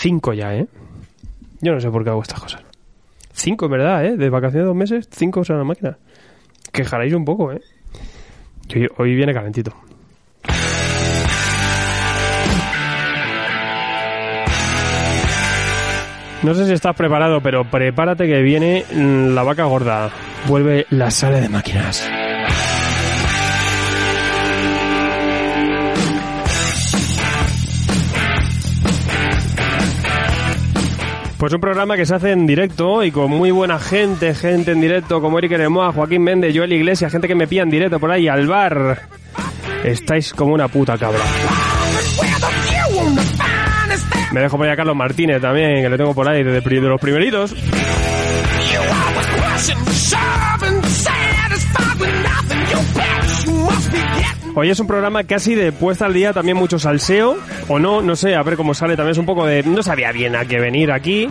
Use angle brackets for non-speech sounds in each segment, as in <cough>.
Cinco ya, ¿eh? Yo no sé por qué hago estas cosas. Cinco, en verdad, ¿eh? De vacaciones de dos meses, cinco usan la máquina. Quejaréis un poco, ¿eh? Hoy, hoy viene calentito. No sé si estás preparado, pero prepárate que viene mm, la vaca gorda. Vuelve la sala de máquinas. Pues un programa que se hace en directo y con muy buena gente, gente en directo como Eric Eremoa, Joaquín Méndez, Joel Iglesias, gente que me pilla en directo por ahí al bar. Estáis como una puta cabra. Me dejo por ahí a Carlos Martínez también, que le tengo por ahí de, de los primeritos. Hoy es un programa casi de puesta al día, también mucho salseo, o no, no sé, a ver cómo sale, también es un poco de... No sabía bien a qué venir aquí,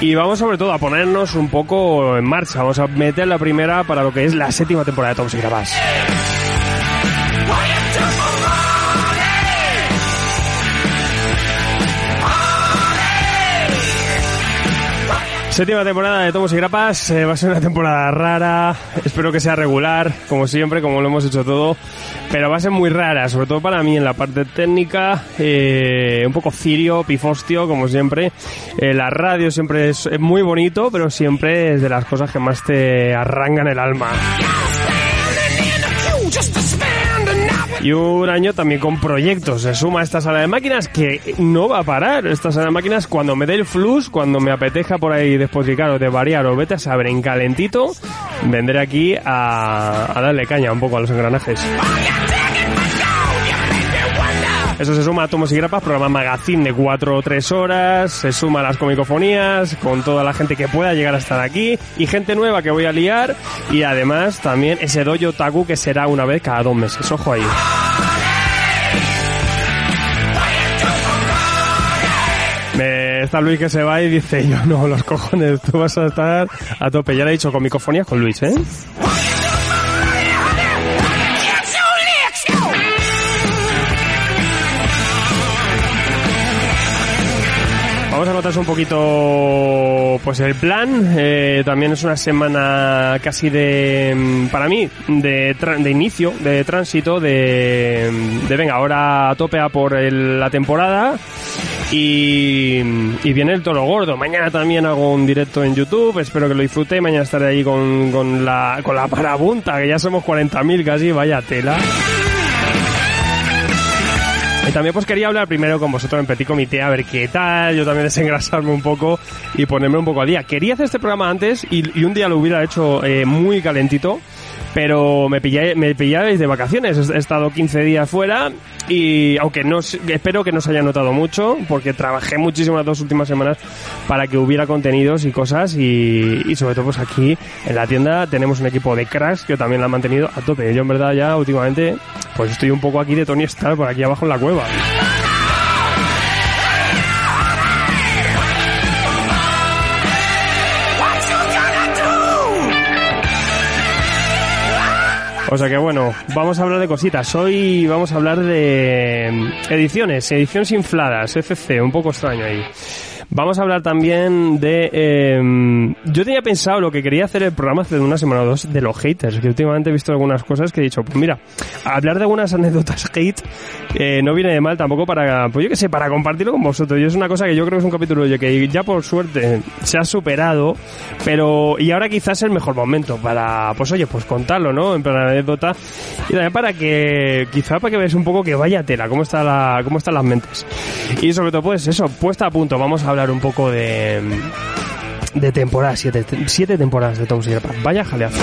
y vamos sobre todo a ponernos un poco en marcha, vamos a meter la primera para lo que es la séptima temporada de Tom y Séptima temporada de Tomos y Grapas, eh, va a ser una temporada rara, espero que sea regular, como siempre, como lo hemos hecho todo, pero va a ser muy rara, sobre todo para mí en la parte técnica, eh, un poco cirio, pifostio, como siempre. Eh, la radio siempre es, es muy bonito, pero siempre es de las cosas que más te arrancan el alma. Y un año también con proyectos. Se suma esta sala de máquinas que no va a parar. Esta sala de máquinas, cuando me dé el flux, cuando me apeteja por ahí despotricar o de variar o vete a saber en calentito, vendré aquí a darle caña un poco a los engranajes. Eso se suma a Tomos y Grapas, programa magazine de 4 o 3 horas, se suma las comicofonías, con toda la gente que pueda llegar a estar aquí, y gente nueva que voy a liar, y además también ese dojo taku que será una vez cada dos meses. Ojo ahí. Está Luis que se va y dice, yo no, los cojones, tú vas a estar a tope. Ya le he dicho comicofonías con Luis, ¿eh? Vamos a notarse un poquito pues el plan. Eh, también es una semana casi de, mm, para mí, de, de inicio, de tránsito, de, de venga, ahora a tope a por el- la temporada. Y, y viene el toro gordo. Mañana también hago un directo en YouTube. Espero que lo disfrute. Mañana estaré ahí con, con la, con la parabunta, que ya somos 40.000 casi. Vaya tela. Y también pues quería hablar primero con vosotros en Petit Comité, a ver qué tal, yo también desengrasarme un poco y ponerme un poco al día. Quería hacer este programa antes y, un día lo hubiera hecho eh, muy calentito, pero me pillé, me pillabais de vacaciones, he estado 15 días fuera y aunque no, espero que no se haya notado mucho, porque trabajé muchísimo las dos últimas semanas para que hubiera contenidos y cosas y, y sobre todo pues aquí en la tienda tenemos un equipo de cracks que también la han mantenido a tope. Yo en verdad ya últimamente pues estoy un poco aquí de Tony Stark por aquí abajo en la cueva. O sea que bueno, vamos a hablar de cositas. Hoy vamos a hablar de mm, ediciones, ediciones infladas, FC, un poco extraño ahí. Vamos a hablar también de... eh, yo tenía pensado lo que quería hacer el programa hace una semana o dos de los haters, que últimamente he visto algunas cosas que he dicho, pues mira, hablar de algunas anécdotas hate eh, no viene de mal tampoco para, pues yo qué sé, para compartirlo con vosotros. Y es una cosa que yo creo que es un capítulo que ya por suerte se ha superado, pero y ahora quizás es el mejor momento para, pues oye, pues contarlo, ¿no? En plan anécdota y también para que, quizá para que veáis un poco que vaya tela, cómo está la, cómo están las mentes. Y sobre todo, pues eso, puesta a punto, vamos a hablar un poco de, de temporadas, siete, temporadas de Tom Sawyer. Vaya jaleazo.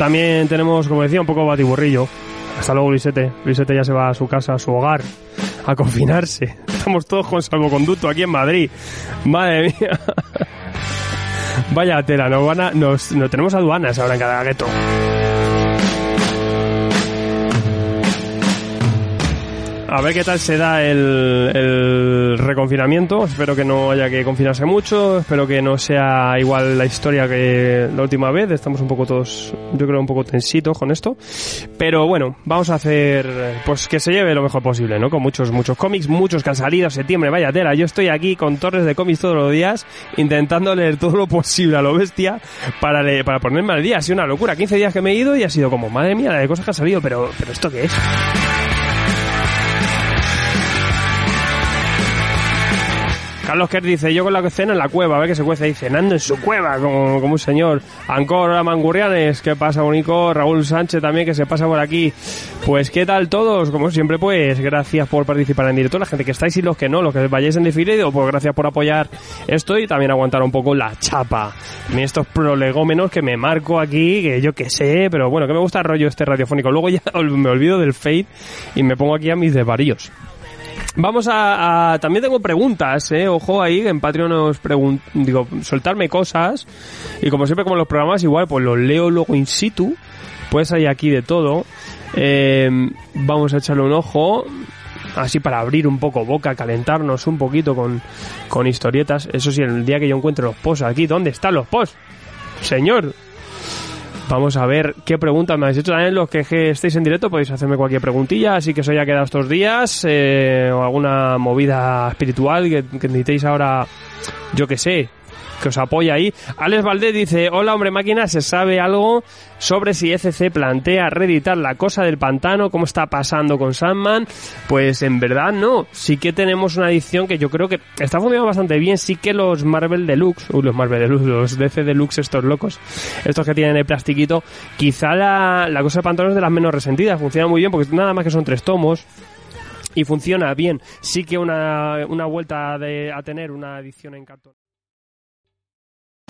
También tenemos, como decía, un poco batiburrillo. Hasta luego, Luisete. Luisete ya se va a su casa, a su hogar, a confinarse. <laughs> Estamos todos con salvoconducto aquí en Madrid. Madre mía. <laughs> Vaya tela, nos van a, nos, no tenemos aduanas ahora en cada gueto. A ver qué tal se da el, el, reconfinamiento. Espero que no haya que confinarse mucho. Espero que no sea igual la historia que la última vez. Estamos un poco todos, yo creo, un poco tensitos con esto. Pero bueno, vamos a hacer, pues que se lleve lo mejor posible, ¿no? Con muchos, muchos cómics, muchos que han salido septiembre. Vaya tela, yo estoy aquí con torres de cómics todos los días, intentando leer todo lo posible a lo bestia para, leer, para ponerme al día. Ha sido una locura. 15 días que me he ido y ha sido como, madre mía, la de cosas que han salido, pero, pero ¿esto qué es? Carlos Kerr dice, yo con la cena en la cueva, a ver qué se cuece ahí cenando en su cueva, como, como un señor. Ancor Mangurrianes, ¿qué pasa, Bonico? Raúl Sánchez también, que se pasa por aquí. Pues, ¿qué tal todos? Como siempre, pues, gracias por participar en directo, la gente que estáis y los que no, los que vayáis en desfile, pues gracias por apoyar esto y también aguantar un poco la chapa. Estos prolegómenos que me marco aquí, que yo qué sé, pero bueno, que me gusta el rollo este radiofónico. Luego ya <laughs> me olvido del fade y me pongo aquí a mis desvaríos. Vamos a, a, También tengo preguntas, ¿eh? Ojo ahí, en Patreon os. Digo, soltarme cosas. Y como siempre, como los programas, igual, pues los leo luego in situ. Pues hay aquí de todo. Eh, vamos a echarle un ojo. Así para abrir un poco boca, calentarnos un poquito con, con historietas. Eso sí, el día que yo encuentre los posts aquí, ¿dónde están los posts? Señor, Vamos a ver qué preguntas me habéis hecho. También los que estéis en directo podéis hacerme cualquier preguntilla, así que eso ya ha quedado estos días. Eh, o alguna movida espiritual que, que necesitéis ahora, yo que sé, que os apoya ahí. Alex Valdés dice, hola hombre máquina, ¿se sabe algo sobre si ECC plantea reeditar la cosa del pantano? ¿Cómo está pasando con Sandman? Pues en verdad no, sí que tenemos una edición que yo creo que está funcionando bastante bien, sí que los Marvel Deluxe, uy, los Marvel Deluxe, los DC Deluxe estos locos, estos que tienen el plastiquito, quizá la, la cosa del pantano es de las menos resentidas, funciona muy bien porque nada más que son tres tomos, y funciona bien. Sí que una, una vuelta de, a tener una edición en cartón.